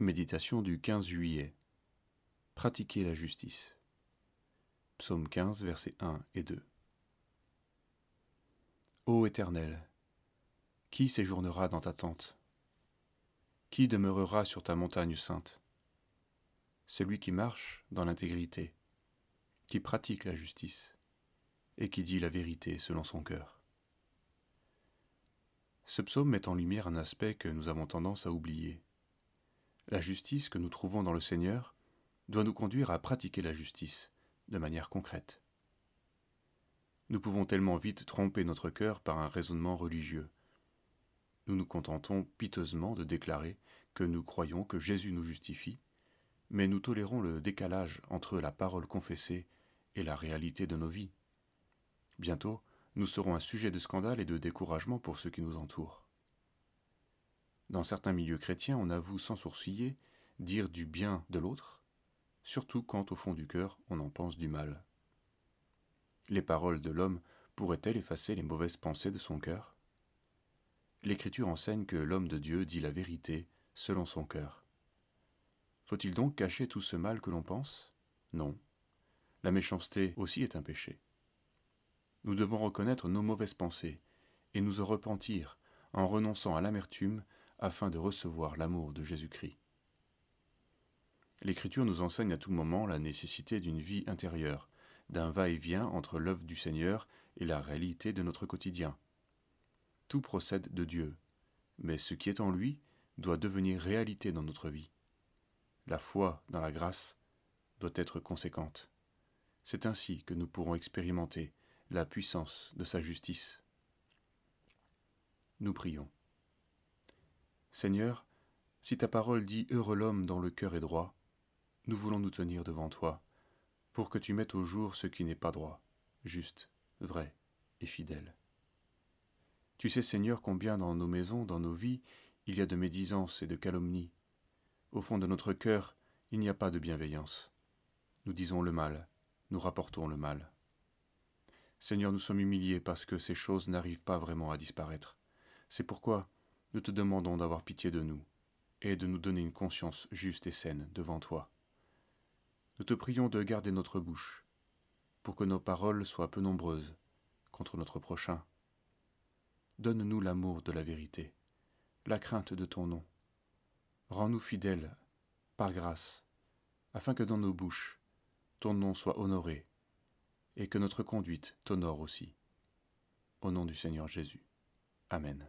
Méditation du 15 juillet. Pratiquer la justice. Psaume 15, versets 1 et 2. Ô Éternel, qui séjournera dans ta tente? Qui demeurera sur ta montagne sainte? Celui qui marche dans l'intégrité, qui pratique la justice et qui dit la vérité selon son cœur. Ce psaume met en lumière un aspect que nous avons tendance à oublier. La justice que nous trouvons dans le Seigneur doit nous conduire à pratiquer la justice de manière concrète. Nous pouvons tellement vite tromper notre cœur par un raisonnement religieux. Nous nous contentons piteusement de déclarer que nous croyons que Jésus nous justifie, mais nous tolérons le décalage entre la parole confessée et la réalité de nos vies. Bientôt, nous serons un sujet de scandale et de découragement pour ceux qui nous entourent. Dans certains milieux chrétiens, on avoue sans sourciller dire du bien de l'autre, surtout quand au fond du cœur on en pense du mal. Les paroles de l'homme pourraient-elles effacer les mauvaises pensées de son cœur? L'Écriture enseigne que l'homme de Dieu dit la vérité selon son cœur. Faut-il donc cacher tout ce mal que l'on pense? Non. La méchanceté aussi est un péché. Nous devons reconnaître nos mauvaises pensées et nous en repentir en renonçant à l'amertume afin de recevoir l'amour de Jésus-Christ. L'Écriture nous enseigne à tout moment la nécessité d'une vie intérieure, d'un va-et-vient entre l'œuvre du Seigneur et la réalité de notre quotidien. Tout procède de Dieu, mais ce qui est en lui doit devenir réalité dans notre vie. La foi dans la grâce doit être conséquente. C'est ainsi que nous pourrons expérimenter la puissance de sa justice. Nous prions. Seigneur, si ta parole dit Heureux l'homme dont le cœur est droit, nous voulons nous tenir devant toi, pour que tu mettes au jour ce qui n'est pas droit, juste, vrai et fidèle. Tu sais, Seigneur, combien dans nos maisons, dans nos vies, il y a de médisance et de calomnie. Au fond de notre cœur, il n'y a pas de bienveillance. Nous disons le mal, nous rapportons le mal. Seigneur, nous sommes humiliés parce que ces choses n'arrivent pas vraiment à disparaître. C'est pourquoi nous te demandons d'avoir pitié de nous et de nous donner une conscience juste et saine devant toi. Nous te prions de garder notre bouche, pour que nos paroles soient peu nombreuses contre notre prochain. Donne-nous l'amour de la vérité, la crainte de ton nom. Rends-nous fidèles, par grâce, afin que dans nos bouches, ton nom soit honoré, et que notre conduite t'honore aussi. Au nom du Seigneur Jésus. Amen.